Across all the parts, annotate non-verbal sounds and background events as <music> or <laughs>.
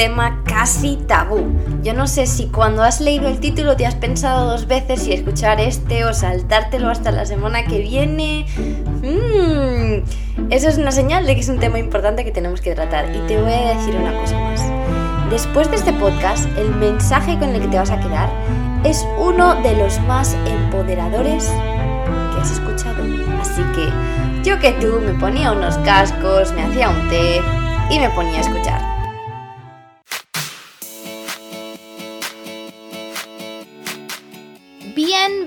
tema casi tabú. Yo no sé si cuando has leído el título te has pensado dos veces si escuchar este o saltártelo hasta la semana que viene. Mm, eso es una señal de que es un tema importante que tenemos que tratar. Y te voy a decir una cosa más. Después de este podcast, el mensaje con el que te vas a quedar es uno de los más empoderadores que has escuchado. Así que yo que tú me ponía unos cascos, me hacía un té y me ponía a escuchar.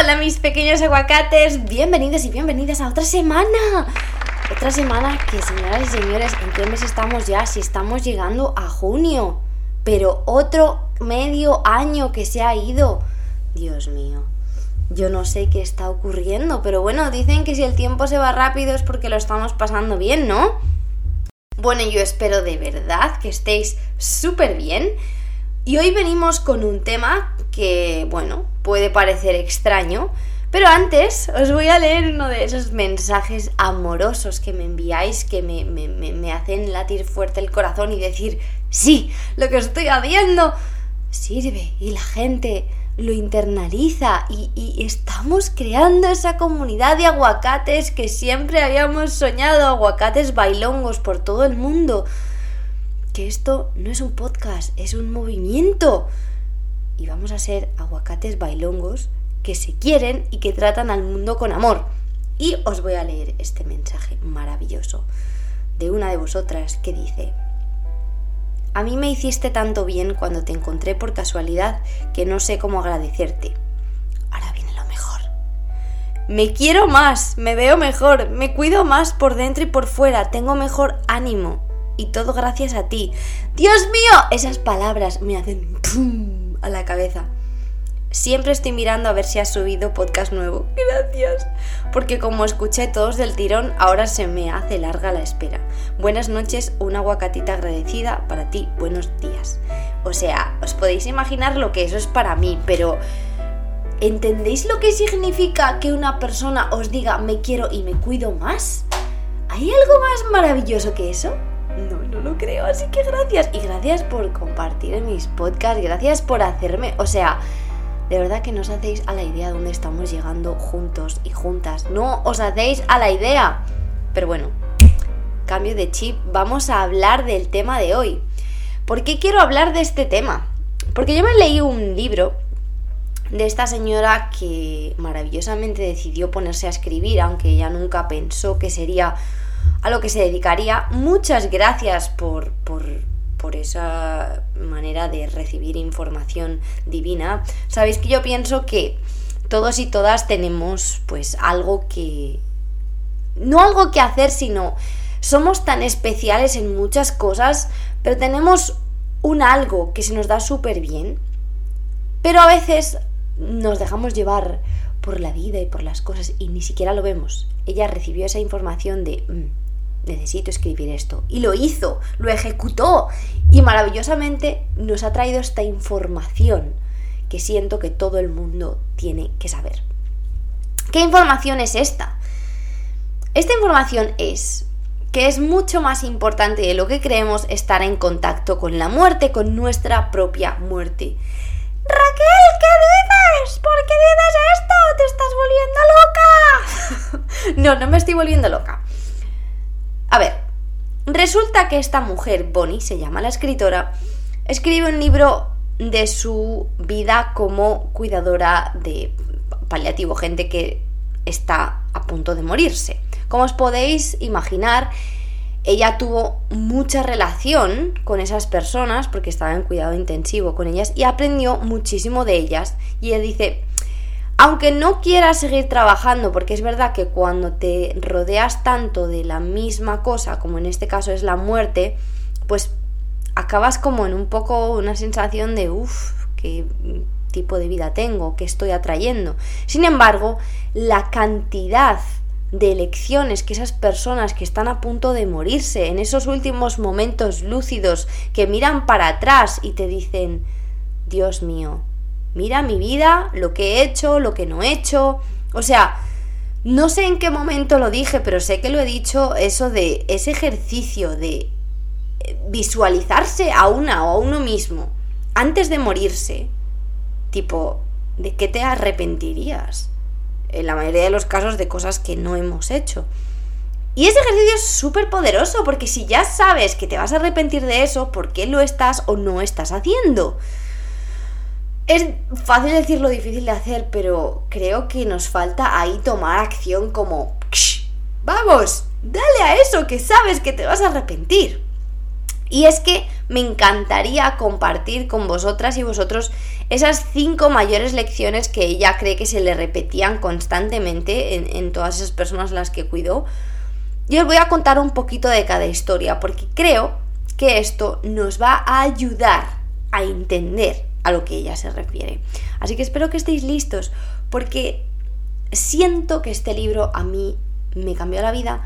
Hola mis pequeños aguacates, bienvenidos y bienvenidas a otra semana. Otra semana que, señoras y señores, ¿en qué mes estamos ya? Si estamos llegando a junio. Pero otro medio año que se ha ido. Dios mío. Yo no sé qué está ocurriendo, pero bueno, dicen que si el tiempo se va rápido es porque lo estamos pasando bien, ¿no? Bueno, yo espero de verdad que estéis súper bien. Y hoy venimos con un tema que, bueno, puede parecer extraño, pero antes os voy a leer uno de esos mensajes amorosos que me enviáis que me, me, hacen latir fuerte el corazón y decir, sí, lo que estoy haciendo sirve y la gente lo internaliza y, y, estamos creando esa comunidad de aguacates que siempre habíamos soñado, aguacates bailongos por todo el mundo. Que esto no es un podcast, es un movimiento. Y vamos a ser aguacates bailongos que se quieren y que tratan al mundo con amor. Y os voy a leer este mensaje maravilloso de una de vosotras que dice, a mí me hiciste tanto bien cuando te encontré por casualidad que no sé cómo agradecerte. Ahora viene lo mejor. Me quiero más, me veo mejor, me cuido más por dentro y por fuera, tengo mejor ánimo. Y todo gracias a ti. Dios mío, esas palabras me hacen a la cabeza. Siempre estoy mirando a ver si has subido podcast nuevo. <laughs> Gracias. Porque como escuché todos del tirón, ahora se me hace larga la espera. Buenas noches, una aguacatita agradecida para ti. Buenos días. O sea, os podéis imaginar lo que eso es para mí, pero ¿entendéis lo que significa que una persona os diga me quiero y me cuido más? ¿Hay algo más maravilloso que eso? No, lo creo, así que gracias. Y gracias por compartir mis podcasts, gracias por hacerme, o sea, de verdad que no os hacéis a la idea de dónde estamos llegando juntos y juntas. No os hacéis a la idea. Pero bueno, cambio de chip, vamos a hablar del tema de hoy. ¿Por qué quiero hablar de este tema? Porque yo me leí un libro de esta señora que maravillosamente decidió ponerse a escribir, aunque ella nunca pensó que sería a lo que se dedicaría. Muchas gracias por, por por esa manera de recibir información divina, sabéis que yo pienso que todos y todas tenemos pues algo que... No algo que hacer, sino somos tan especiales en muchas cosas, pero tenemos un algo que se nos da súper bien, pero a veces nos dejamos llevar por la vida y por las cosas y ni siquiera lo vemos. Ella recibió esa información de... Mm, necesito escribir esto. Y lo hizo, lo ejecutó. Y maravillosamente nos ha traído esta información que siento que todo el mundo tiene que saber. ¿Qué información es esta? Esta información es que es mucho más importante de lo que creemos estar en contacto con la muerte, con nuestra propia muerte. Raquel, ¿qué dices? ¿Por qué dices esto? ¿Te estás volviendo loca? <laughs> no, no me estoy volviendo loca. A ver, resulta que esta mujer, Bonnie, se llama la escritora, escribe un libro de su vida como cuidadora de paliativo, gente que está a punto de morirse. Como os podéis imaginar, ella tuvo mucha relación con esas personas porque estaba en cuidado intensivo con ellas y aprendió muchísimo de ellas. Y ella dice, aunque no quieras seguir trabajando, porque es verdad que cuando te rodeas tanto de la misma cosa, como en este caso es la muerte, pues acabas como en un poco una sensación de, uff, qué tipo de vida tengo, qué estoy atrayendo. Sin embargo, la cantidad de elecciones que esas personas que están a punto de morirse, en esos últimos momentos lúcidos, que miran para atrás y te dicen, Dios mío, mira mi vida, lo que he hecho, lo que no he hecho. O sea, no sé en qué momento lo dije, pero sé que lo he dicho, eso de ese ejercicio de eh, visualizarse a una o a uno mismo antes de morirse, tipo, ¿de qué te arrepentirías? En la mayoría de los casos de cosas que no hemos hecho. Y ese ejercicio es súper poderoso porque si ya sabes que te vas a arrepentir de eso, ¿por qué lo estás o no estás haciendo? Es fácil decirlo, difícil de hacer, pero creo que nos falta ahí tomar acción como... Vamos, dale a eso que sabes que te vas a arrepentir. Y es que me encantaría compartir con vosotras y vosotros esas cinco mayores lecciones que ella cree que se le repetían constantemente en, todas esas personas las que cuidó. Y os voy a contar un poquito de cada historia, porque creo que esto nos va a ayudar a entender a lo que ella se refiere. Así que espero que estéis listos, porque siento que este libro a mí me cambió la vida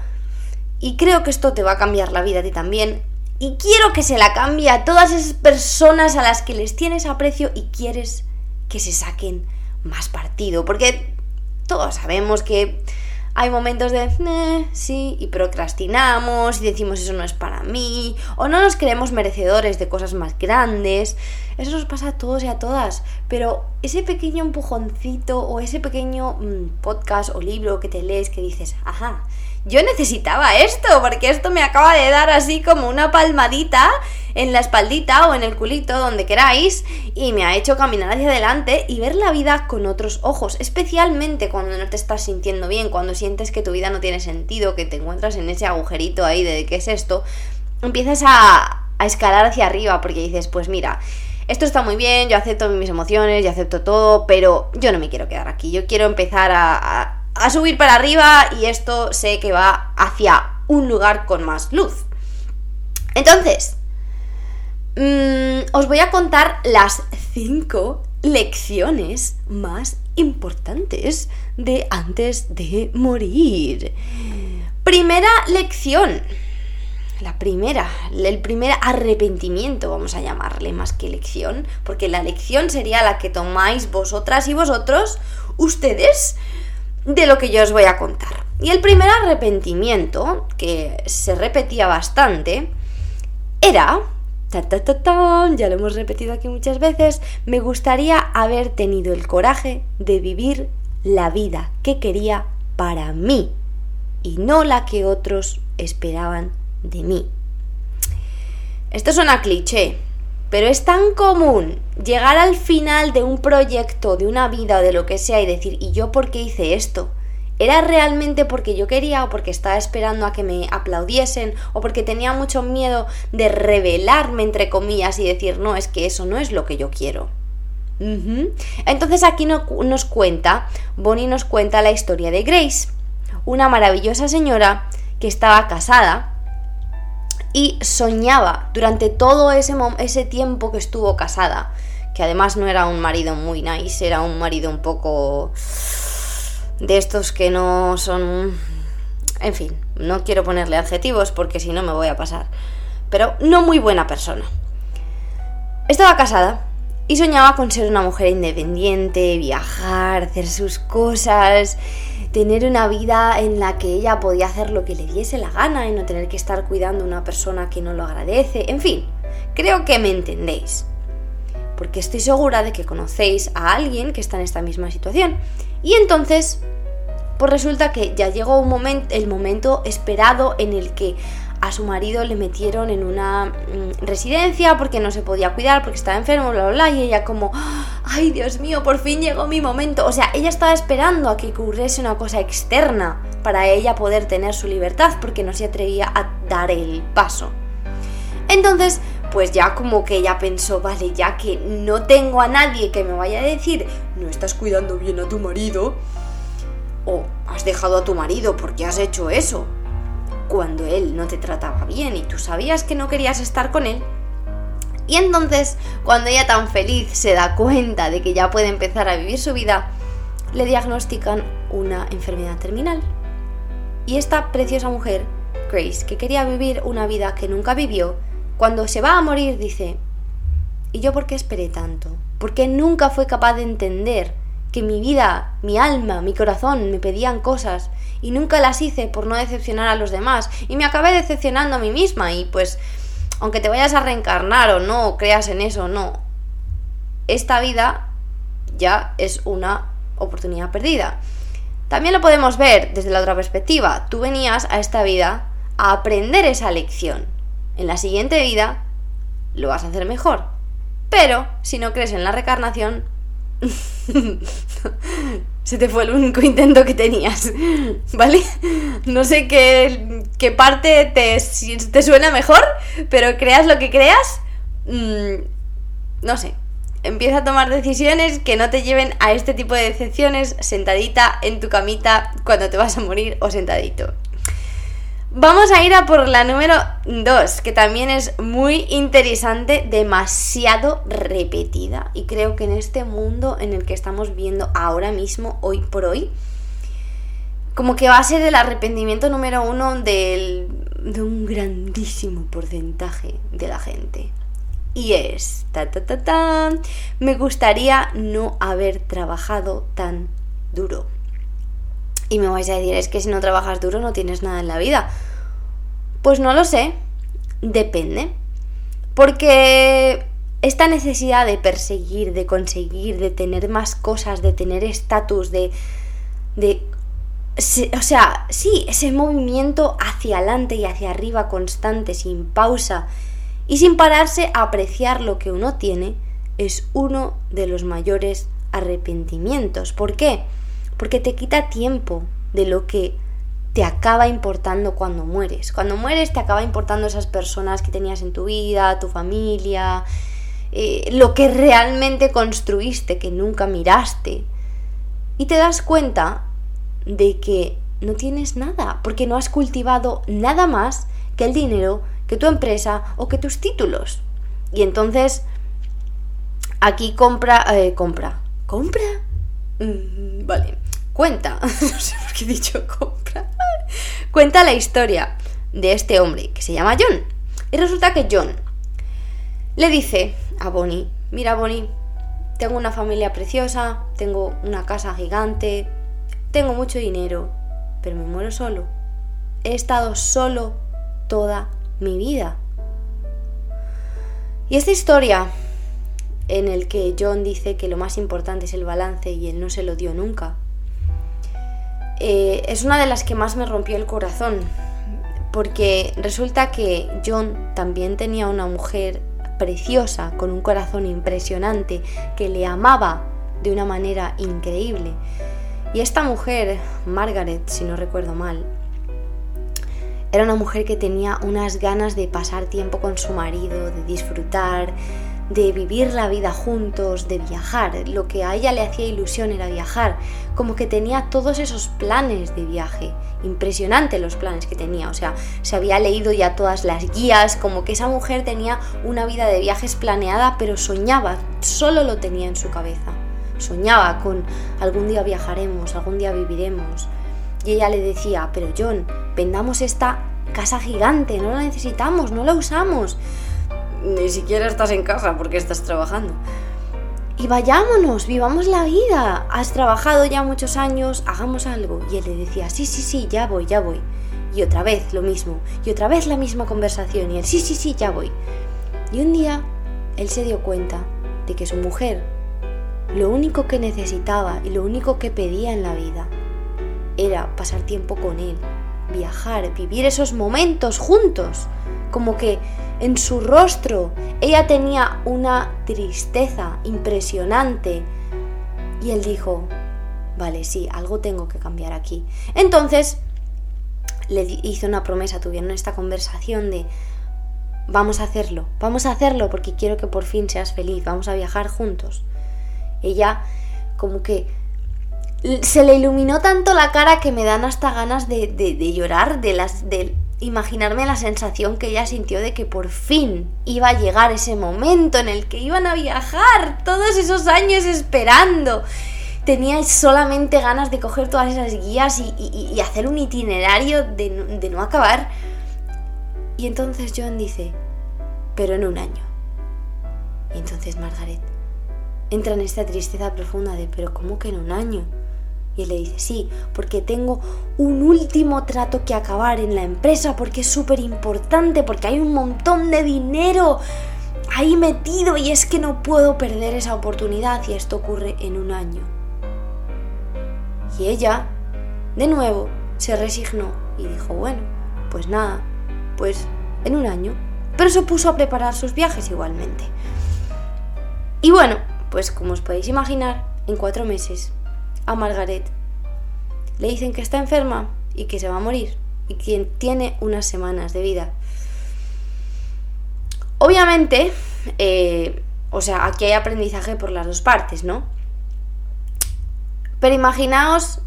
y creo que esto te va a cambiar la vida a ti también. Y quiero que se la cambie a todas esas personas a las que les tienes aprecio y quieres que se saquen más partido. Porque todos sabemos que hay momentos de sí y procrastinamos y decimos eso no es para mí o no nos creemos merecedores de cosas más grandes. Eso nos pasa a todos y a todas, pero ese pequeño empujoncito o ese pequeño mm, podcast o libro que te lees que dices, ajá, yo necesitaba esto, porque esto me acaba de dar así como una palmadita en la espaldita o en el culito, donde queráis, y me ha hecho caminar hacia adelante y ver la vida con otros ojos, especialmente cuando no te estás sintiendo bien, cuando sientes que tu vida no tiene sentido, que te encuentras en ese agujerito ahí de qué es esto, empiezas a, a escalar hacia arriba, porque dices, pues mira, esto está muy bien, yo acepto mis emociones, yo acepto todo, pero yo no me quiero quedar aquí, yo quiero empezar a a subir para arriba y esto sé que va hacia un lugar con más luz. Entonces, mm, os voy a contar las 5 lecciones más importantes de antes de morir. Primera lección. La primera, el primer arrepentimiento, vamos a llamarle más que lección, porque la lección sería la que tomáis vosotras y vosotros, ustedes, de lo que yo os voy a contar. Y el primer arrepentimiento, que se repetía bastante, era... ya lo hemos repetido aquí muchas veces, me gustaría haber tenido el coraje de vivir la vida que quería para mí y no la que otros esperaban de mí. Esto suena cliché, pero es tan común llegar al final de un proyecto, de una vida o de lo que sea y decir, ¿y yo por qué hice esto? ¿Era realmente porque yo quería o porque estaba esperando a que me aplaudiesen o porque tenía mucho miedo de revelarme entre comillas y decir, no, es que eso no es lo que yo quiero? Entonces aquí nos cuenta, Bonnie nos cuenta la historia de Grace, una maravillosa señora que estaba casada y soñaba durante todo ese, ese tiempo que estuvo casada, que además no era un marido muy nice, era un marido un poco de estos que no son... En fin, no quiero ponerle adjetivos porque si no me voy a pasar, pero no muy buena persona. Estaba casada y soñaba con ser una mujer independiente, viajar, hacer sus cosas, tener una vida en la que ella podía hacer lo que le diese la gana y no tener que estar cuidando a una persona que no lo agradece. En fin, creo que me entendéis. Porque estoy segura de que conocéis a alguien que está en esta misma situación. Y entonces, pues resulta que ya llegó el momento esperado en el que a su marido le metieron en una mm, residencia porque no se podía cuidar, porque estaba enfermo, bla, bla, bla, y ella como, ay Dios mío, por fin llegó mi momento. O sea, ella estaba esperando a que ocurriese una cosa externa para ella poder tener su libertad porque no se atrevía a dar el paso. Entonces, pues ya como que ella pensó, vale, ya que no tengo a nadie que me vaya a decir, no estás cuidando bien a tu marido, o has dejado a tu marido porque has hecho eso, cuando él no te trataba bien y tú sabías que no querías estar con él, Y entonces, cuando ella tan feliz se da cuenta de que ya puede empezar a vivir su vida, le diagnostican una enfermedad terminal. Y esta preciosa mujer, Grace, que quería vivir una vida que nunca vivió, cuando se va a morir dice, ¿y yo por qué esperé tanto? ¿Por qué nunca fue capaz de entender que mi vida, mi alma, mi corazón me pedían cosas y nunca las hice por no decepcionar a los demás y me acabé decepcionando a mí misma y pues aunque te vayas a reencarnar o no, creas en eso o no, esta vida ya es una oportunidad perdida. También lo podemos ver desde la otra perspectiva. Tú venías a esta vida a aprender esa lección. En la siguiente vida lo vas a hacer mejor. Pero si no crees en la reencarnación, <laughs> se te fue el único <laughs> intento que tenías, ¿vale? No sé qué, qué parte te, te, suena mejor, pero creas lo que creas, mm, no sé. Empieza a tomar decisiones que no te lleven a este tipo de decepciones sentadita en tu camita cuando te vas a morir o sentadito. Vamos a ir a por la número 2, que también es muy interesante, demasiado repetida. Y creo que en este mundo en el que estamos viendo ahora mismo, hoy por hoy, como que va a ser el arrepentimiento número uno de un grandísimo porcentaje de la gente. Y es, ta, ta, ta, ta, me gustaría no haber trabajado tan duro. Y me vais a decir, es que si no trabajas duro no tienes nada en la vida. Pues no lo sé, depende. Porque esta necesidad de perseguir, de conseguir, de tener más cosas, de tener estatus, de, de o sea, sí, ese movimiento hacia adelante y hacia arriba constante, sin pausa y sin pararse a apreciar lo que uno tiene, es uno de los mayores arrepentimientos. ¿Por qué? Porque te quita tiempo de lo que te acaba importando cuando mueres. Cuando mueres te acaba importando esas personas que tenías en tu vida, tu familia, eh, lo que realmente construiste, que nunca miraste. Y te das cuenta de que no tienes nada, porque no has cultivado nada más que el dinero, que tu empresa o que tus títulos. Y entonces, aquí compra, eh, compra, compra. Mm, vale, cuenta, <laughs> no sé por qué he dicho compra, cuenta la historia de este hombre que se llama John. Y resulta que John le dice a Bonnie, mira Bonnie, tengo una familia preciosa, tengo una casa gigante, tengo mucho dinero, pero me muero solo. He estado solo toda mi vida. Y esta historia en el que John dice que lo más importante es el balance y él no se lo dio nunca, eh, es una de las que más me rompió el corazón, porque resulta que John también tenía una mujer preciosa, con un corazón impresionante, que le amaba de una manera increíble. Y esta mujer, Margaret, si no recuerdo mal, era una mujer que tenía unas ganas de pasar tiempo con su marido, de disfrutar, de vivir la vida juntos, de viajar. Lo que a ella le hacía ilusión era viajar, como que tenía todos esos planes de viaje. Impresionante los planes que tenía, o sea, se había leído ya todas las guías, como que esa mujer tenía una vida de viajes planeada, pero soñaba, solo lo tenía en su cabeza. Soñaba con algún día viajaremos, algún día viviremos. Y ella le decía, pero John, vendamos esta casa gigante, no la necesitamos, no la usamos ni siquiera estás en casa porque estás trabajando. Y vayámonos, vivamos la vida. Has trabajado ya muchos años, hagamos algo. Y él le decía, sí, sí, sí, ya voy, ya voy. Y otra vez lo mismo. Y otra vez la misma conversación. Y él, sí, sí, sí, ya voy. Y un día él se dio cuenta de que su mujer lo único que necesitaba y lo único que pedía en la vida era pasar tiempo con él, viajar, vivir esos momentos juntos. Como que en su rostro ella tenía una tristeza impresionante. Y él dijo, vale, sí, algo tengo que cambiar aquí. Entonces le hizo una promesa, tuvieron esta conversación de, vamos a hacerlo, vamos a hacerlo porque quiero que por fin seas feliz, vamos a viajar juntos. Ella como que se le iluminó tanto la cara que me dan hasta ganas de, llorar de, las, de imaginarme la sensación que ella sintió de que por fin iba a llegar ese momento en el que iban a viajar, todos esos años esperando. Tenía solamente ganas de coger todas esas guías y, hacer un itinerario de, no acabar. Y entonces John dice, pero en un año. Y entonces Margaret entra en esta tristeza profunda de, pero ¿cómo que en un año? Y él le dice, sí, porque tengo un último trato que acabar en la empresa, porque es súper importante, porque hay un montón de dinero ahí metido y es que no puedo perder esa oportunidad y esto ocurre en un año. Y ella, de nuevo, se resignó y dijo, bueno, pues nada, pues en un año. Pero se puso a preparar sus viajes igualmente. Y bueno, pues como os podéis imaginar, en cuatro meses a Margaret. Le dicen que está enferma y que se va a morir y que tiene unas semanas de vida. Obviamente, eh, o sea, aquí hay aprendizaje por las dos partes, ¿no? Pero imaginaos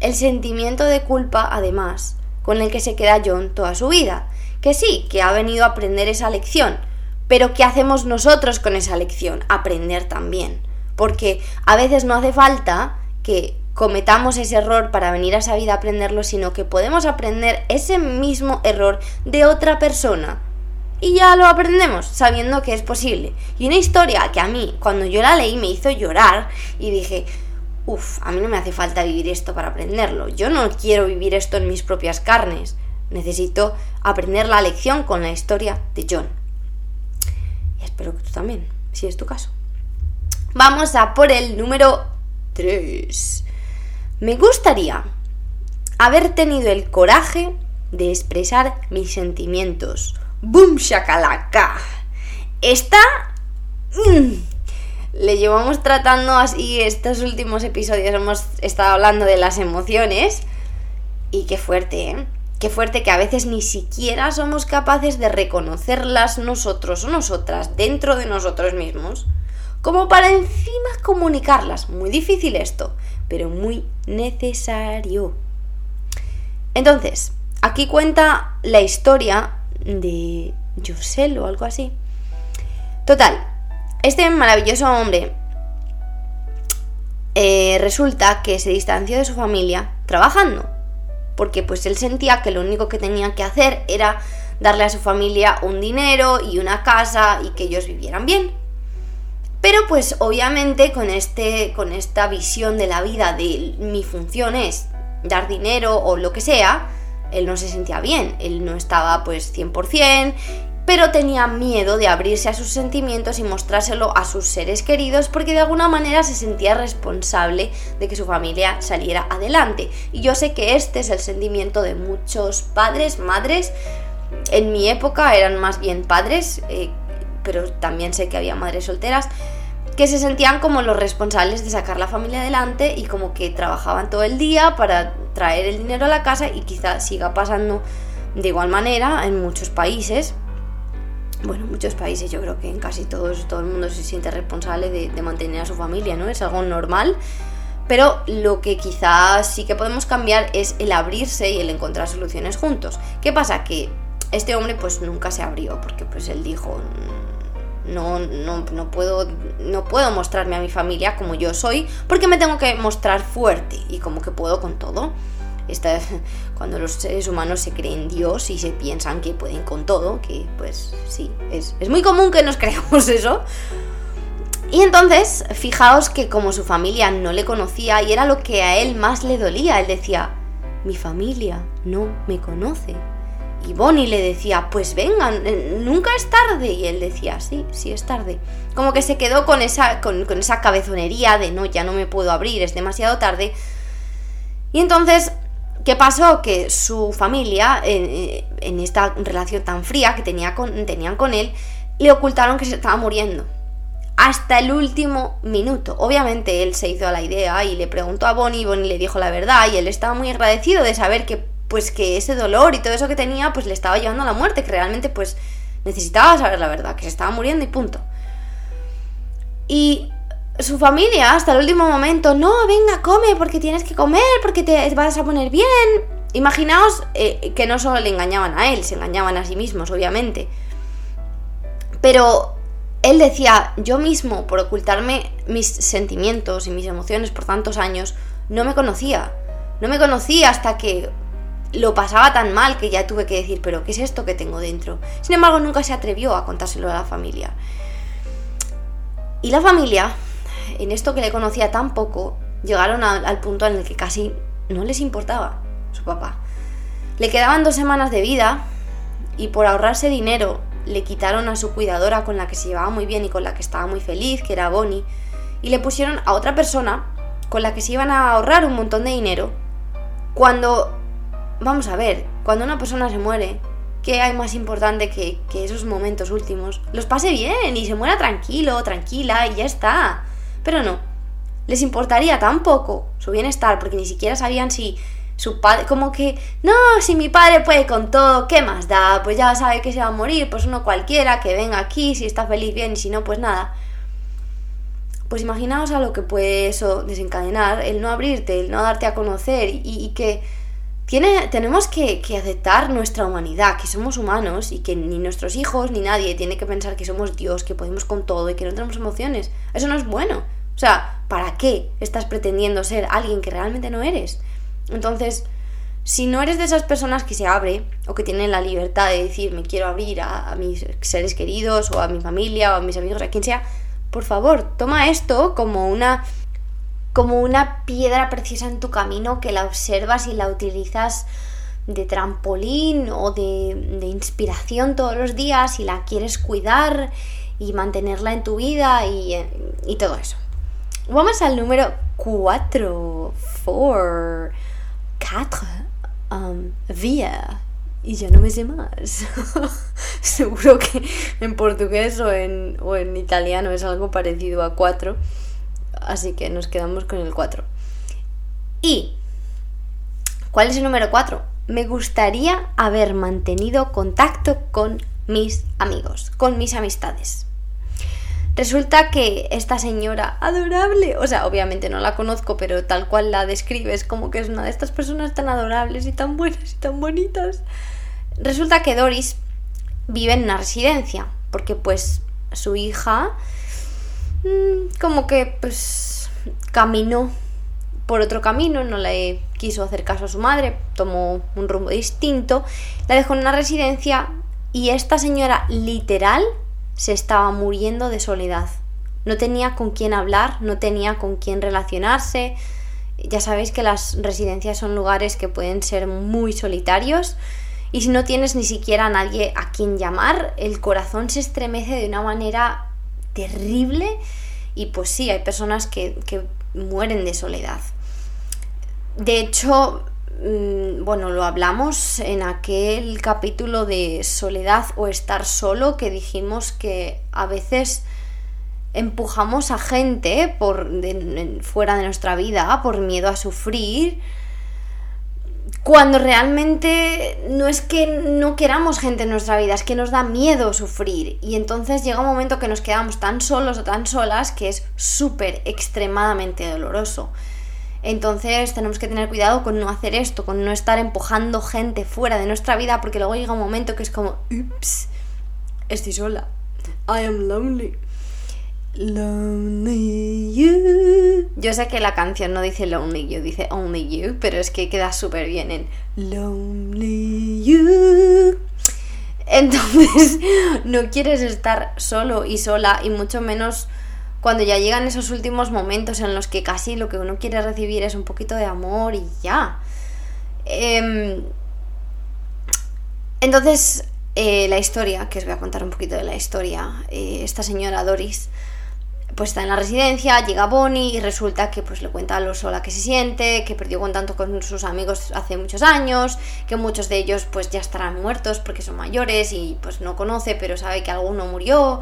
el sentimiento de culpa, además, con el que se queda John toda su vida. Que sí, que ha venido a aprender esa lección, pero ¿qué hacemos nosotros con esa lección? Aprender también. Porque a veces no hace falta que cometamos ese error para venir a esa vida a aprenderlo, sino que podemos aprender ese mismo error de otra persona. Y ya lo aprendemos, sabiendo que es posible. Y una historia que a mí, cuando yo la leí, me hizo llorar y dije, uff, a mí no me hace falta vivir esto para aprenderlo. Yo no quiero vivir esto en mis propias carnes. Necesito aprender la lección con la historia de John. Y espero que tú también, si es tu caso. Vamos a por el número 3. Me gustaría haber tenido el coraje de expresar mis sentimientos. ¡Boom shakalaka! Esta... Mm, le llevamos tratando así estos últimos episodios. Hemos estado hablando de las emociones. Y qué fuerte, ¿eh? Qué fuerte que a veces ni siquiera somos capaces de reconocerlas nosotros o nosotras dentro de nosotros mismos como para encima comunicarlas. Muy difícil esto, pero muy necesario. Entonces, aquí cuenta la historia de Yosel o algo así. Total, este maravilloso hombre eh, resulta que se distanció de su familia trabajando, porque pues él sentía que lo único que tenía que hacer era darle a su familia un dinero y una casa y que ellos vivieran bien. Pero pues obviamente con, este, con esta visión de la vida de mi función es dar dinero o lo que sea, él no se sentía bien, él no estaba pues 100%, pero tenía miedo de abrirse a sus sentimientos y mostrárselo a sus seres queridos porque de alguna manera se sentía responsable de que su familia saliera adelante. Y yo sé que este es el sentimiento de muchos padres, madres, en mi época eran más bien padres, eh, pero también sé que había madres solteras, que se sentían como los responsables de sacar la familia adelante y como que trabajaban todo el día para traer el dinero a la casa y quizá siga pasando de igual manera en muchos países. Bueno, en muchos países yo creo que en casi todos todo el mundo se siente responsable de, de mantener a su familia, ¿no? Es algo normal. Pero lo que quizás sí que podemos cambiar es el abrirse y el encontrar soluciones juntos. ¿Qué pasa? Que este hombre pues nunca se abrió porque pues él dijo no, no, no, puedo, no puedo mostrarme a mi familia como yo soy porque me tengo que mostrar fuerte y como que puedo con todo. Esta, <laughs> cuando los seres humanos se creen Dios y se piensan que pueden con todo, que pues sí, es, es muy común que nos <laughs> creamos eso. Y entonces, fijaos que como su familia no le conocía y era lo que a él más le dolía, él decía, mi familia no me conoce, y Bonnie le decía, pues vengan, eh, nunca es tarde. Y él decía, sí, sí es tarde. Como que se quedó con esa, con, esa cabezonería de no, ya no me puedo abrir, es demasiado tarde. Y entonces, ¿qué pasó? Que su familia, en, en esta relación tan fría que tenía con, tenían con él, le ocultaron que se estaba muriendo. Hasta el último minuto. Obviamente él se hizo a la idea y le preguntó a Bonnie Bonnie le dijo la verdad y él estaba muy agradecido de saber que pues que ese dolor y todo eso que tenía pues le estaba llevando a la muerte, que realmente pues necesitaba saber la verdad, que se estaba muriendo y punto. Y su familia hasta el último momento, no, venga, come porque tienes que comer, porque te vas a poner bien. Imaginaos eh, que no solo le engañaban a él, se engañaban a sí mismos, obviamente. Pero él decía, yo mismo, por ocultarme mis sentimientos y mis emociones por tantos años, no me conocía. No me conocía hasta que lo pasaba tan mal que ya tuve que decir, pero ¿qué es esto que tengo dentro? Sin embargo, nunca se atrevió a contárselo a la familia. Y la familia, en esto que le conocía tan poco, llegaron al punto en el que casi no les importaba su papá. Le quedaban dos semanas de vida y por ahorrarse dinero le quitaron a su cuidadora con la que se llevaba muy bien y con la que estaba muy feliz, que era Bonnie, y le pusieron a otra persona con la que se iban a ahorrar un montón de dinero. Cuando, vamos a ver, cuando una persona se muere, ¿qué hay más importante que, que esos momentos últimos? Los pase bien y se muera tranquilo, tranquila y ya está. Pero no, les importaría tan poco su bienestar porque ni siquiera sabían si su padre, como que, no, si mi padre puede con todo, ¿qué más da? Pues ya sabe que se va a morir, pues uno cualquiera que venga aquí, si está feliz bien y si no, pues nada. Pues imaginaos a lo que puede eso desencadenar, el no abrirte, el no darte a conocer y, que tiene, tenemos que, que, aceptar nuestra humanidad, que somos humanos y que ni nuestros hijos ni nadie tiene que pensar que somos Dios, que podemos con todo y que no tenemos emociones. Eso no es bueno. O sea, ¿para qué estás pretendiendo ser alguien que realmente no eres? Entonces, si no eres de esas personas que se abre o que tienen la libertad de decir me quiero abrir a, mis seres queridos o a mi familia o a mis amigos, a quien sea, por favor, toma esto como una como una piedra preciosa en tu camino que la observas y la utilizas de trampolín o de, inspiración todos los días y la quieres cuidar y mantenerla en tu vida y, y todo eso. Vamos al número 4. 4. 4. Um, vía. Y ya no me sé más. <laughs> Seguro que en portugués o en, o en italiano es algo parecido a 4. Así que nos quedamos con el 4. Y, ¿cuál es el número 4? Me gustaría haber mantenido contacto con mis amigos, con mis amistades. Resulta que esta señora adorable, o sea, obviamente no la conozco, pero tal cual la describes, como que es una de estas personas tan adorables y tan buenas y tan bonitas. Resulta que Doris vive en una residencia, porque pues su hija como que pues caminó por otro camino, no le quiso hacer caso a su madre, tomó un rumbo distinto, la dejó en una residencia y esta señora literal se estaba muriendo de soledad. No tenía con quién hablar, no tenía con quién relacionarse. Ya sabéis que las residencias son lugares que pueden ser muy solitarios y si no tienes ni siquiera a nadie a quien llamar, el corazón se estremece de una manera terrible y pues sí, hay personas que, que mueren de soledad. De hecho, Mm, bueno, lo hablamos en aquel capítulo de soledad o estar solo que dijimos que a veces empujamos a gente por fuera de nuestra vida por miedo a sufrir cuando realmente no es que no queramos gente en nuestra vida, es que nos da miedo sufrir. Y entonces llega un momento que nos quedamos tan solos o tan solas que es súper extremadamente doloroso. Entonces tenemos que tener cuidado con no hacer esto, con no estar empujando gente fuera de nuestra vida, porque luego llega un momento que es como, ups, estoy sola. I am lonely. Lonely you. Yo sé que la canción no dice lonely you, dice only you, pero es que queda súper bien en lonely you. Entonces, <laughs> no quieres estar solo y sola y mucho menos cuando ya llegan esos últimos momentos en los que casi lo que uno quiere recibir es un poquito de amor y ya. Em, entonces, eh, la historia, que os voy a contar un poquito de la historia, eh, esta señora Doris, pues está en la residencia, llega Bonnie y resulta que pues le cuenta lo sola que se siente, que perdió contacto con sus amigos hace muchos años, que muchos de ellos pues ya estarán muertos porque son mayores y pues no conoce, pero sabe que alguno murió.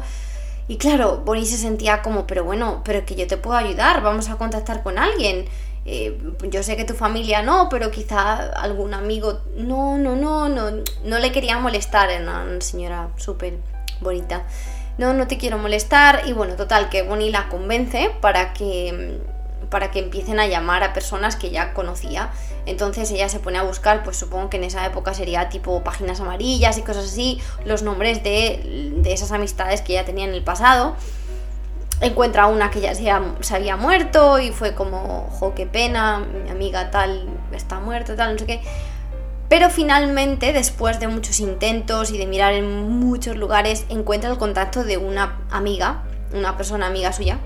Y claro, Bonnie se sentía como, pero bueno, pero que yo te puedo ayudar, vamos a contactar con alguien. Eh, yo sé que tu familia no, pero quizá algún amigo. No, no, no, no, no le quería molestar, era una señora súper bonita. No, no te quiero molestar. Y bueno, total, que Bonnie la convence para que para que empiecen a llamar a personas que ya conocía. Entonces ella se pone a buscar, pues supongo que en esa época sería tipo páginas amarillas y cosas así, los nombres de, de esas amistades que ella tenía en el pasado. Encuentra una que ya se, se había muerto y fue como, jo, qué pena, mi amiga tal está muerta, tal, no sé qué. Pero finalmente, después de muchos intentos y de mirar en muchos lugares, encuentra el contacto de una amiga, una persona amiga suya,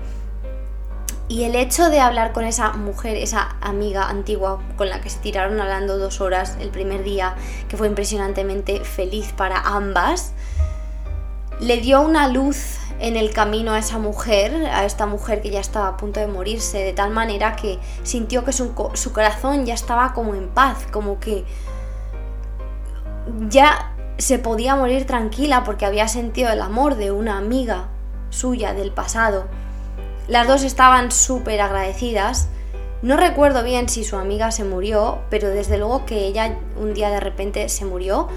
y el hecho de hablar con esa mujer, esa amiga antigua con la que se tiraron hablando dos horas el primer día, que fue impresionantemente feliz para ambas, le dio una luz en el camino a esa mujer, a esta mujer que ya estaba a punto de morirse, de tal manera que sintió que su, su corazón ya estaba como en paz, como que ya se podía morir tranquila porque había sentido el amor de una amiga suya del pasado las dos estaban súper agradecidas. No recuerdo bien si su amiga se murió, pero desde luego que ella un día de repente se murió.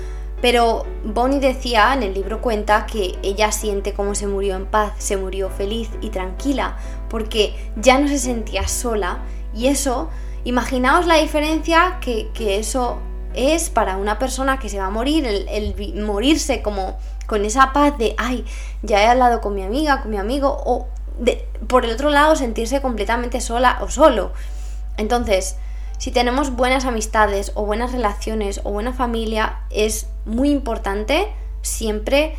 Pero Bonnie decía, en el libro cuenta, que ella siente cómo se murió en paz, se murió feliz y tranquila, porque ya no se sentía sola. Y eso, imaginaos la diferencia que, eso es para una persona que se va a morir, el, morirse como con esa paz de, ay, ya he hablado con mi amiga, con mi amigo, o por el otro lado sentirse completamente sola o solo. Entonces, si tenemos buenas amistades o buenas relaciones o buena familia, es muy importante siempre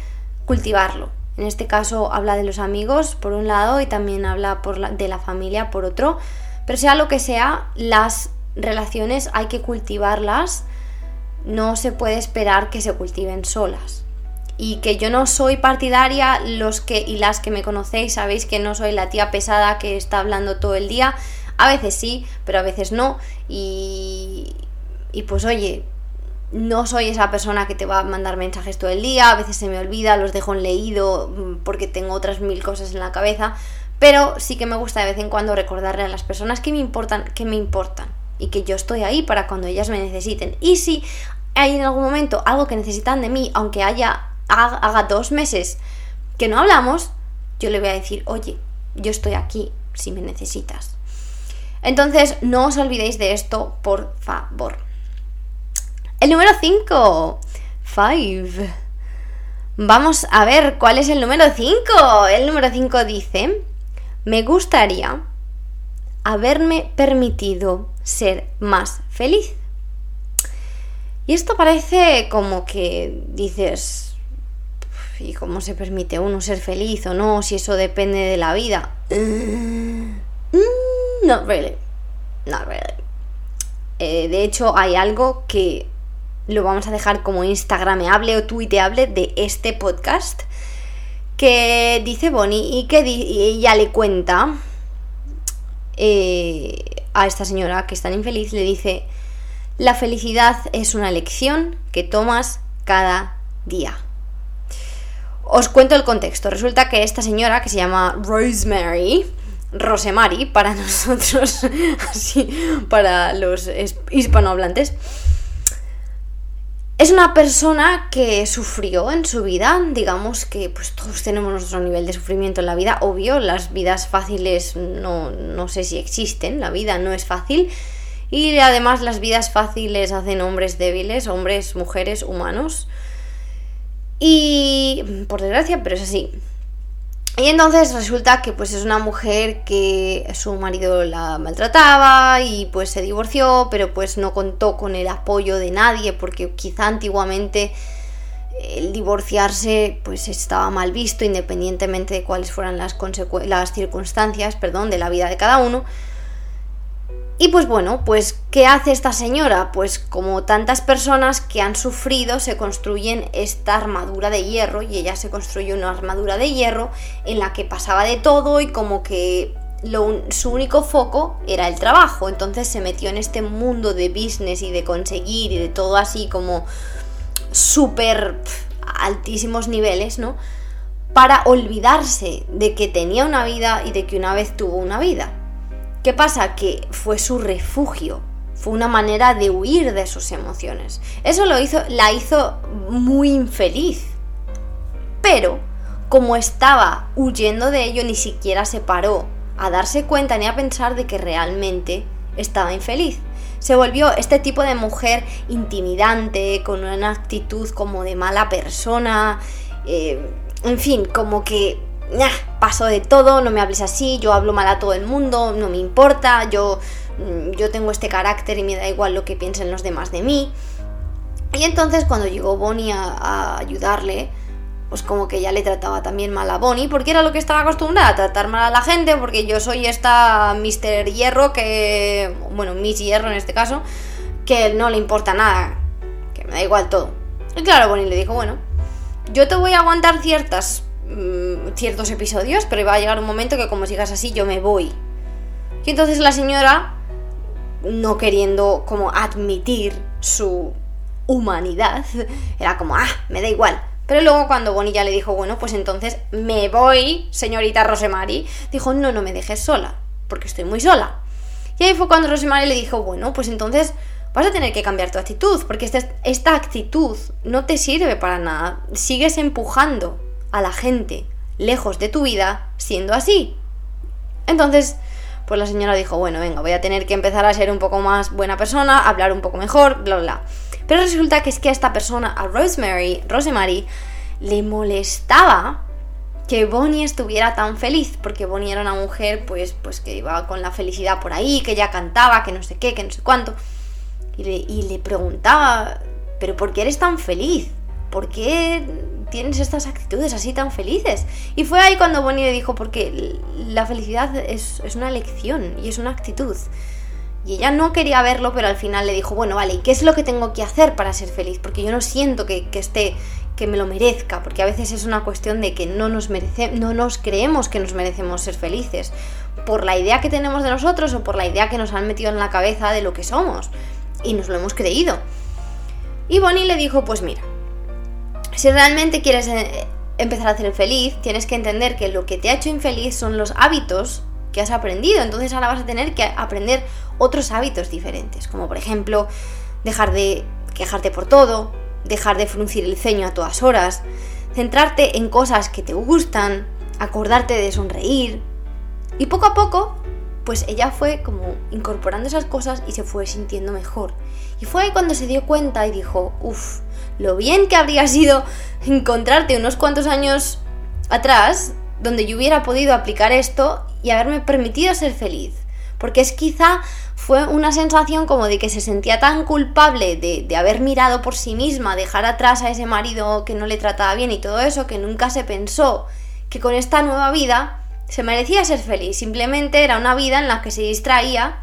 cultivarlo. En este caso habla de los amigos por un lado y también habla de la familia por otro. Pero sea lo que sea, las relaciones hay que cultivarlas. No se puede esperar que se cultiven solas. Y que yo no soy partidaria, los que y las que me conocéis sabéis que no soy la tía pesada que está hablando todo el día, a veces sí, pero a veces no. Y y pues oye, no soy esa persona que te va a mandar mensajes todo el día, a veces se me olvida, los dejo en leído mm, porque tengo otras mil cosas en la cabeza, pero sí que me gusta de vez en cuando recordarle a las personas que me importan, que me importan y que yo estoy ahí para cuando ellas me necesiten. Y si hay en algún momento algo que necesitan de mí, aunque haya haga dos meses que no hablamos, yo le voy a decir, oye, yo estoy aquí si me necesitas. Entonces, no os olvidéis de esto, por favor. El número 5. 5. Vamos a ver cuál es el número 5. El número 5 dice, me gustaría haberme permitido ser más feliz. Y esto parece como que dices, y cómo se permite uno ser feliz o no, si eso depende de la vida. Mm, not really. Not really. Eh, de hecho, hay algo que lo vamos a dejar como instagrameable o tuiteable de este podcast que dice Bonnie y que ella le cuenta eh, a esta señora que es tan infeliz, le dice, la felicidad es una elección que tomas cada día. Os cuento el contexto. Resulta que esta señora, que se llama Rosemary, Rosemary para <laughs> nosotros, así, para los hispanohablantes, es una persona que sufrió en su vida, digamos que pues todos tenemos nuestro nivel de sufrimiento en la vida, obvio, las vidas fáciles no, no sé si existen, la vida no es fácil, y además las vidas fáciles hacen hombres débiles, hombres, mujeres, humanos. Y por desgracia, pero es así. Y entonces resulta que pues es una mujer que su marido la maltrataba y pues se divorció, pero pues no contó con el apoyo de nadie porque quizá antiguamente el divorciarse pues estaba mal visto independientemente de cuáles fueran las, las circunstancias, perdón, de la vida de cada uno. Y pues bueno, pues ¿qué hace esta señora? Pues como tantas personas que han sufrido se construyen esta armadura de hierro y ella se construyó una armadura de hierro en la que pasaba de todo y como que su único foco era el trabajo, entonces se metió en este mundo de business y de conseguir y de todo así como súper altísimos niveles, ¿no? Para olvidarse de que tenía una vida y de que una vez tuvo una vida. ¿Qué pasa? Que fue su refugio, fue una manera de huir de sus emociones. Eso lo hizo, la hizo muy infeliz. Pero, como estaba huyendo de ello, ni siquiera se paró a darse cuenta ni a pensar de que realmente estaba infeliz. Se volvió este tipo de mujer intimidante, con una actitud como de mala persona, eh, en fin, como que paso de todo, no me hables así, yo hablo mal a todo el mundo, no me importa, yo, mm, yo tengo este carácter y me da igual lo que piensen los demás de mí. Y entonces cuando llegó Bonnie a ayudarle, pues como que ya le trataba también mal a Bonnie, porque era lo que estaba acostumbrada, a tratar mal a la gente, porque yo soy esta Mr. Hierro que, bueno, Miss Hierro en este caso, que no le importa nada, que me da igual todo. Y claro, Bonnie le dijo, bueno, yo te voy a aguantar ciertas, mm, ciertos episodios, pero va a llegar un momento que como sigas así, yo me voy. Y entonces la señora, no queriendo como admitir su humanidad, <laughs> era como, ah, me da igual pero luego cuando Bonnie ya le dijo, bueno, pues entonces me voy, señorita Rosemary, dijo, no, no me dejes sola, porque estoy muy sola. Y ahí fue cuando Rosemary le dijo, bueno, pues entonces vas a tener que cambiar tu actitud, porque esta, esta actitud no te sirve para nada. Sigues empujando a la gente lejos de tu vida siendo así. Entonces, pues la señora dijo, bueno, venga, voy a tener que empezar a ser un poco más buena persona, hablar un poco mejor, bla, bla. Pero resulta que es que a esta persona, a Rosemary, Rosemary, le molestaba que Bonnie estuviera tan feliz, porque Bonnie era una mujer pues, pues que iba con la felicidad por ahí, que ya cantaba, que no sé qué, que no sé cuánto. Y le, y le preguntaba, pero ¿por qué eres tan feliz? ¿Por qué tienes estas actitudes así tan felices? Y fue ahí cuando Bonnie le dijo, porque la felicidad es, es una elección y es una actitud. Y ella no quería verlo, pero al final le dijo, bueno, vale, ¿y qué es lo que tengo que hacer para ser feliz? Porque yo no siento que, esté, que me lo merezca, porque a veces es una cuestión de que no nos, merece, no nos creemos que nos merecemos ser felices, por la idea que tenemos de nosotros o por la idea que nos han metido en la cabeza de lo que somos, y nos lo hemos creído. Y Bonnie le dijo, pues mira, si realmente quieres eh, empezar a ser feliz, tienes que entender que lo que te ha hecho infeliz son los hábitos que has aprendido. Entonces ahora vas a tener que aprender otros hábitos diferentes, como por ejemplo dejar de quejarte por todo, dejar de fruncir el ceño a todas horas, centrarte en cosas que te gustan, acordarte de sonreír. Y poco a poco, pues ella fue como incorporando esas cosas y se fue sintiendo mejor. Y fue cuando se dio cuenta y dijo, uff, lo bien que habría sido encontrarte unos cuantos años atrás donde yo hubiera podido aplicar esto y haberme permitido ser feliz. Porque es quizá fue una sensación como de que se sentía tan culpable de, de, haber mirado por sí misma, dejar atrás a ese marido que no le trataba bien y todo eso, que nunca se pensó que con esta nueva vida se merecía ser feliz. Simplemente era una vida en la que se distraía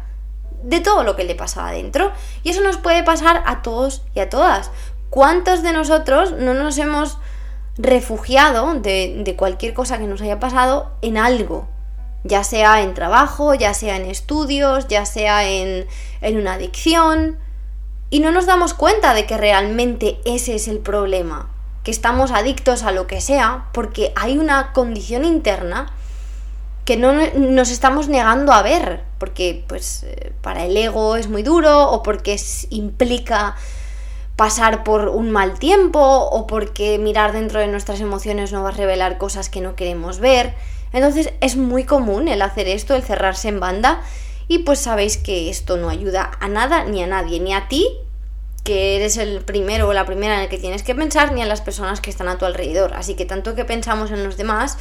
de todo lo que le pasaba dentro. Y eso nos puede pasar a todos y a todas. ¿Cuántos de nosotros no nos hemos refugiado de, cualquier cosa que nos haya pasado en algo? ya sea en trabajo, ya sea en estudios, ya sea en, una adicción, y no nos damos cuenta de que realmente ese es el problema, que estamos adictos a lo que sea, porque hay una condición interna que no nos estamos negando a ver, porque pues eh, para el ego es muy duro o porque implica pasar por un mal tiempo o porque mirar dentro de nuestras emociones no va a revelar cosas que no queremos ver. Entonces es muy común el hacer esto, el cerrarse en banda y pues sabéis que esto no ayuda a nada ni a nadie, ni a ti, que eres el primero o la primera en el que tienes que pensar, ni a las personas que están a tu alrededor. Así que tanto que pensamos en los demás,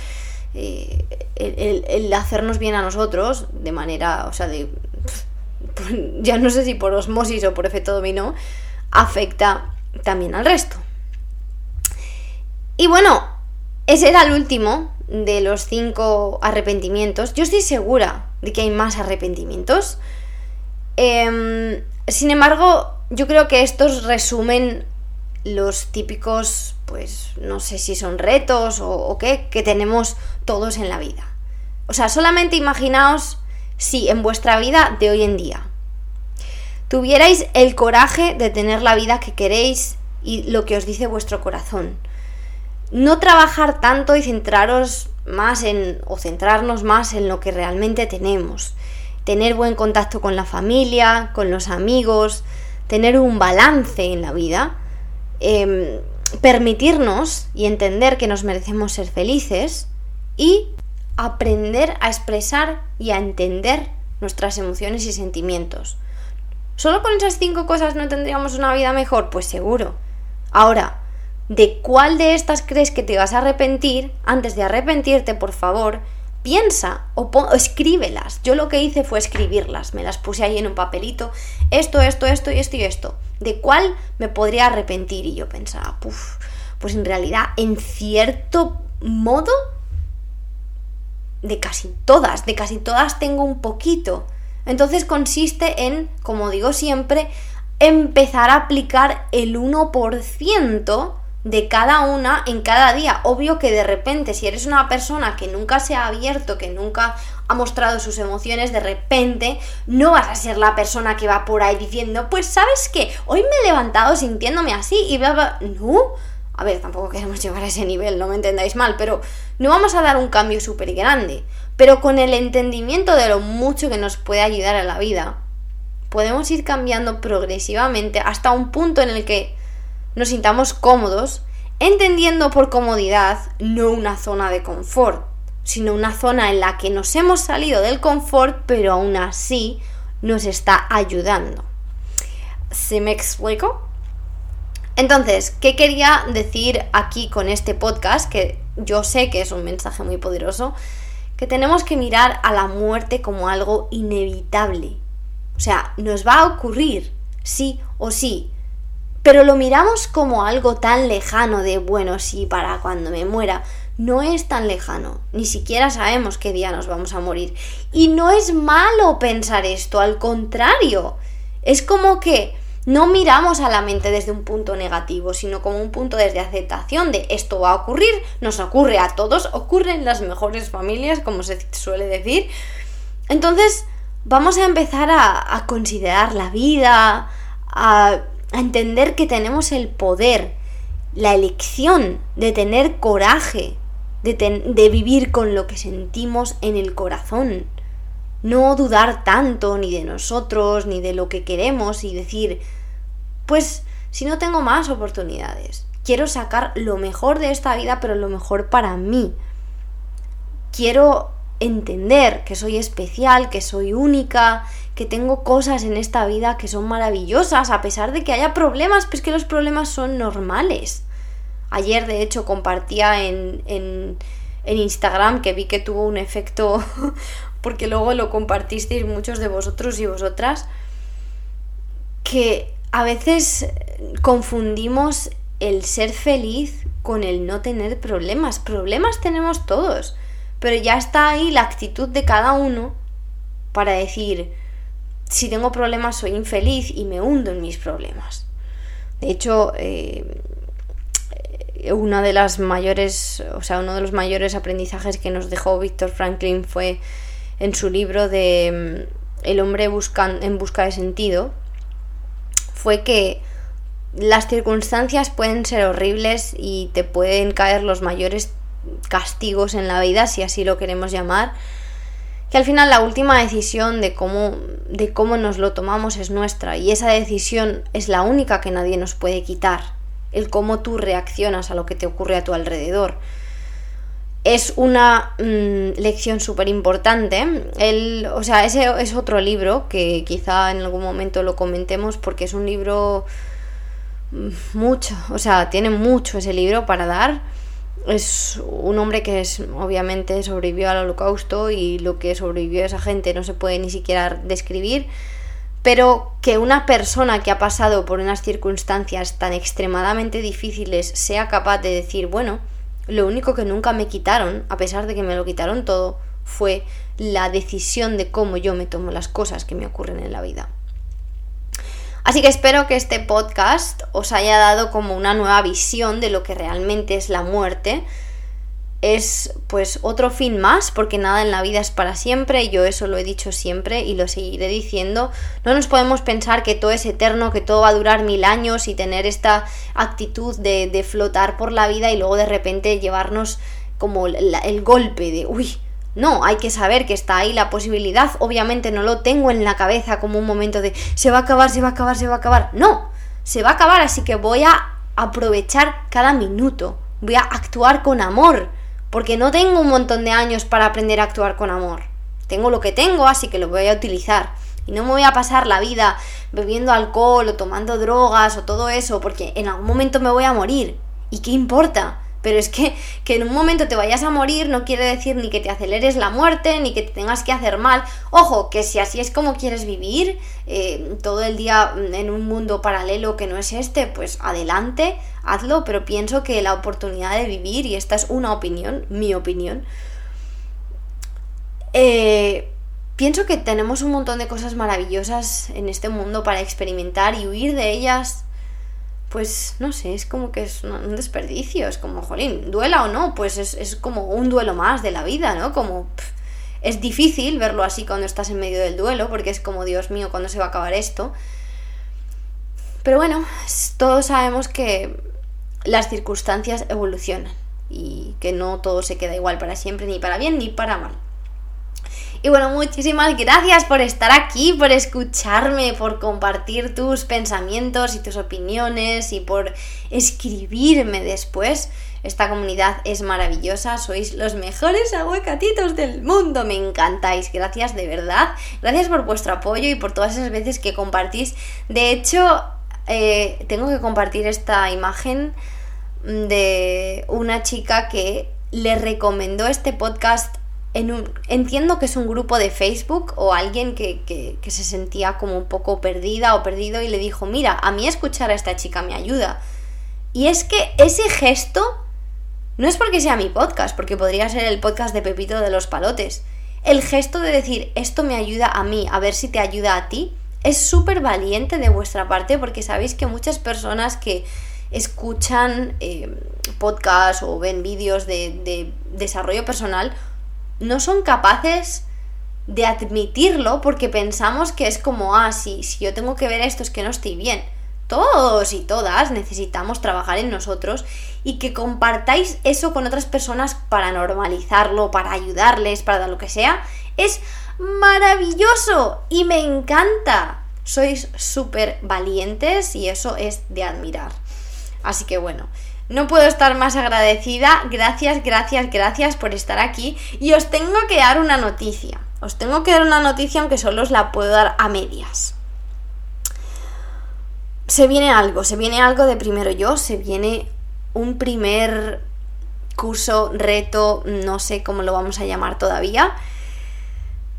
eh, el, hacernos bien a nosotros, de manera, o sea, de... <laughs> Ya no sé si por osmosis o por efecto dominó, afecta también al resto. Y bueno, ese era el último de los cinco arrepentimientos. Yo estoy segura de que hay más arrepentimientos. Em, sin embargo, yo creo que estos resumen los típicos, pues no sé si son retos o, o qué, que tenemos todos en la vida. O sea, solamente imaginaos si en vuestra vida de hoy en día tuvierais el coraje de tener la vida que queréis y lo que os dice vuestro corazón no trabajar tanto y centraros más en, o centrarnos más en lo que realmente tenemos. Tener buen contacto con la familia, con los amigos, tener un balance en la vida, em, permitirnos y entender que nos merecemos ser felices y aprender a expresar y a entender nuestras emociones y sentimientos. ¿Solo con esas cinco cosas no tendríamos una vida mejor? Pues seguro. Ahora, ¿de cuál de estas crees que te vas a arrepentir? Antes de arrepentirte, por favor, piensa o, escríbelas. Yo lo que hice fue escribirlas, me las puse ahí en un papelito, esto, esto, esto y esto y esto. ¿De cuál me podría arrepentir? Y yo pensaba, puff, pues en realidad, en cierto modo, de casi todas, de casi todas tengo un poquito. Entonces consiste en, como digo siempre, empezar a aplicar el 1% de cada una en cada día. Obvio que de repente, si eres una persona que nunca se ha abierto, que nunca ha mostrado sus emociones, de repente no vas a ser la persona que va por ahí diciendo, pues sabes qué, hoy me he levantado sintiéndome así y bla, No. A ver, tampoco queremos <laughs> llegar a ese nivel, no me entendáis mal, pero no vamos a dar un cambio súper grande. Pero con el entendimiento de lo mucho que nos puede ayudar a la vida, podemos ir cambiando progresivamente hasta un punto en el que nos sintamos cómodos, entendiendo por comodidad no una zona de confort, sino una zona en la que nos hemos salido del confort, pero aún así nos está ayudando. ¿Se me explico? Entonces, ¿qué quería decir aquí con este podcast? Que yo sé que es un mensaje muy poderoso, que tenemos que mirar a la muerte como algo inevitable. O sea, nos va a ocurrir, sí o sí, pero lo miramos como algo tan lejano de, bueno, sí, para cuando me muera. No es tan lejano, ni siquiera sabemos qué día nos vamos a morir. Y no es malo pensar esto, al contrario. Es como que no miramos a la mente desde un punto negativo, sino como un punto desde aceptación de esto va a ocurrir, nos ocurre a todos, ocurre en las mejores familias, como se suele decir. Entonces, vamos a empezar a, considerar la vida, a a entender que tenemos el poder, la elección de tener coraje, de, de, vivir con lo que sentimos en el corazón. No dudar tanto ni de nosotros, ni de lo que queremos y decir, pues si no tengo más oportunidades, quiero sacar lo mejor de esta vida, pero lo mejor para mí. Quiero entender que soy especial, que soy única, que tengo cosas en esta vida que son maravillosas, a pesar de que haya problemas, pues que los problemas son normales. Ayer, de hecho, compartía en, en, en Instagram que vi que tuvo un efecto, <laughs> porque luego lo compartisteis muchos de vosotros y vosotras, que a veces confundimos el ser feliz con el no tener problemas. Problemas tenemos todos pero ya está ahí la actitud de cada uno para decir, si tengo problemas soy infeliz y me hundo en mis problemas. De hecho, eh, una de las mayores, o sea, uno de los mayores aprendizajes que nos dejó Víctor Franklin fue en su libro de mm, El hombre en busca de sentido, fue que las circunstancias pueden ser horribles y te pueden caer los mayores castigos en la vida, si así lo queremos llamar, que al final la última decisión de cómo, de cómo nos lo tomamos es nuestra y esa decisión es la única que nadie nos puede quitar, el cómo tú reaccionas a lo que te ocurre a tu alrededor. Es una mm, lección súper importante. O sea, ese es otro libro que quizá en algún momento lo comentemos porque es un libro mucho, o sea, tiene mucho ese libro para dar es un hombre que es, obviamente sobrevivió al holocausto y lo que sobrevivió a esa gente no se puede ni siquiera describir, pero que una persona que ha pasado por unas circunstancias tan extremadamente difíciles sea capaz de decir, bueno, lo único que nunca me quitaron, a pesar de que me lo quitaron todo, fue la decisión de cómo yo me tomo las cosas que me ocurren en la vida. Así que espero que este podcast os haya dado como una nueva visión de lo que realmente es la muerte. Es pues otro fin más, porque nada en la vida es para siempre, yo eso lo he dicho siempre y lo seguiré diciendo. No nos podemos pensar que todo es eterno, que todo va a durar mil años y tener esta actitud de, de flotar por la vida y luego de repente llevarnos como el golpe de, uy, no, hay que saber que está ahí la posibilidad. Obviamente no lo tengo en la cabeza como un momento de se va a acabar, se va a acabar, se va a acabar. No, se va a acabar, así que voy a aprovechar cada minuto. Voy a actuar con amor. Porque no tengo un montón de años para aprender a actuar con amor. Tengo lo que tengo, así que lo voy a utilizar. Y no me voy a pasar la vida bebiendo alcohol o tomando drogas o todo eso, porque en algún momento me voy a morir. ¿Y qué importa? Pero es que, que en un momento te vayas a morir no quiere decir ni que te aceleres la muerte, ni que te tengas que hacer mal. Ojo, que si así es como quieres vivir, eh, todo el día en un mundo paralelo que no es este, pues adelante, hazlo, pero pienso que la oportunidad de vivir, y esta es una opinión, mi opinión, eh, pienso que tenemos un montón de cosas maravillosas en este mundo para experimentar y huir de ellas pues no sé, es como que es un desperdicio, es como, jolín, duela o no, pues es, como un duelo más de la vida, ¿no? Como es difícil verlo así cuando estás en medio del duelo, porque es como, Dios mío, ¿cuándo se va a acabar esto? Pero bueno, todos sabemos que las circunstancias evolucionan y que no todo se queda igual para siempre, ni para bien ni para mal. Y bueno, muchísimas gracias por estar aquí, por escucharme, por compartir tus pensamientos y tus opiniones y por escribirme después. Esta comunidad es maravillosa, sois los mejores aguacatitos del mundo, me encantáis, gracias de verdad, gracias por vuestro apoyo y por todas esas veces que compartís. De hecho, eh, tengo que compartir esta imagen de una chica que le recomendó este podcast entiendo que es un grupo de Facebook o alguien que, se sentía como un poco perdida o perdido y le dijo, mira, a mí escuchar a esta chica me ayuda. Y es que ese gesto no es porque sea mi podcast, porque podría ser el podcast de Pepito de los Palotes. El gesto de decir, esto me ayuda a mí, a ver si te ayuda a ti, es súper valiente de vuestra parte porque sabéis que muchas personas que escuchan eh, podcasts o ven vídeos de desarrollo personal no son capaces de admitirlo porque pensamos que es como, ah, sí, si yo tengo que ver esto es que no estoy bien. Todos y todas necesitamos trabajar en nosotros y que compartáis eso con otras personas para normalizarlo, para ayudarles, para lo que sea, es maravilloso y me encanta. Sois súper valientes y eso es de admirar. Así que bueno, no puedo estar más agradecida. Gracias, gracias, gracias por estar aquí. Y os tengo que dar una noticia. Os tengo que dar una noticia aunque solo os la puedo dar a medias. Se viene algo, se viene algo de primero yo, se viene un primer curso, reto, no sé cómo lo vamos a llamar todavía.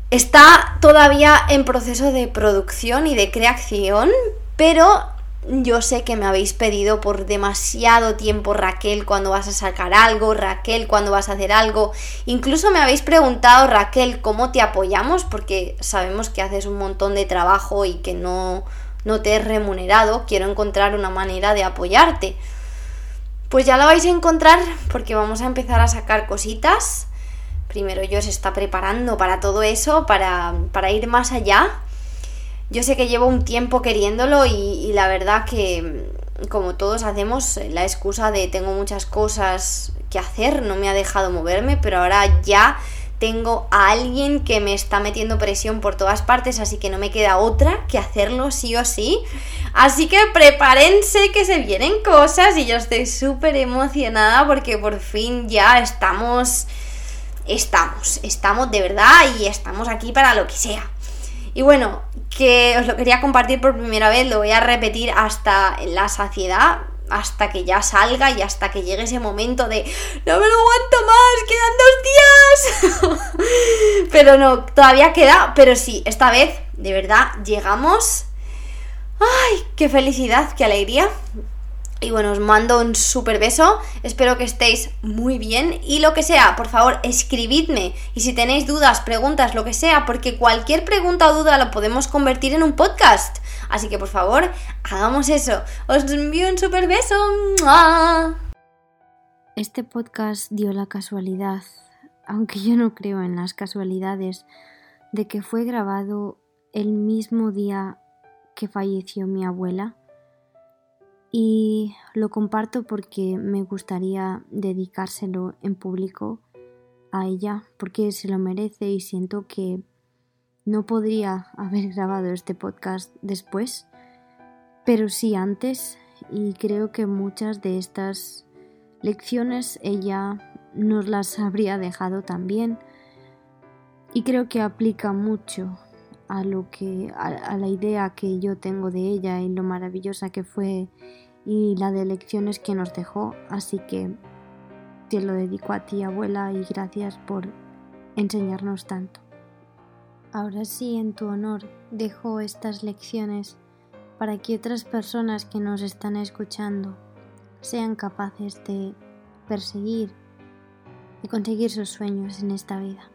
Está todavía en proceso de producción y de creación, pero yo sé que me habéis pedido por demasiado tiempo, Raquel, cuando vas a sacar algo, Raquel, cuando vas a hacer algo. Incluso me habéis preguntado, Raquel, cómo te apoyamos, porque sabemos que haces un montón de trabajo y que no, no te he remunerado. Quiero encontrar una manera de apoyarte. Pues ya la vais a encontrar porque vamos a empezar a sacar cositas. Primero yo se está preparando para todo eso, para, para ir más allá. Yo sé que llevo un tiempo queriéndolo y, la verdad que como todos hacemos la excusa de tengo muchas cosas que hacer, no me ha dejado moverme, pero ahora ya tengo a alguien que me está metiendo presión por todas partes, así que no me queda otra que hacerlo sí o sí. Así que prepárense que se vienen cosas y yo estoy súper emocionada porque por fin ya estamos, estamos, estamos de verdad y estamos aquí para lo que sea. Y bueno, que os lo quería compartir por primera vez, lo voy a repetir hasta la saciedad, hasta que ya salga y hasta que llegue ese momento de no me lo aguanto más, quedan dos días. <laughs> pero no, todavía queda, pero sí, esta vez, de verdad, llegamos. ¡Ay, qué felicidad, qué alegría! Y bueno, os mando un súper beso, espero que estéis muy bien y lo que sea, por favor, escribidme y si tenéis dudas, preguntas, lo que sea, porque cualquier pregunta o duda lo podemos convertir en un podcast. Así que por favor, hagamos eso. Os envío un súper beso. Este podcast dio la casualidad, aunque yo no creo en las casualidades, de que fue grabado el mismo día que falleció mi abuela y lo comparto porque me gustaría dedicárselo en público a ella porque se lo merece y siento que no podría <laughs> haber grabado este podcast después, pero sí antes y creo que muchas de estas lecciones ella nos las <laughs> habría dejado también. Y creo que aplica mucho a lo que a, la idea que yo tengo de ella y lo maravillosa que fue y la de lecciones que nos dejó, así que te lo dedico a ti, abuela, y gracias por enseñarnos tanto. Ahora sí, en tu honor, dejo estas lecciones para que otras personas que nos están escuchando sean capaces de perseguir y conseguir sus sueños en esta vida.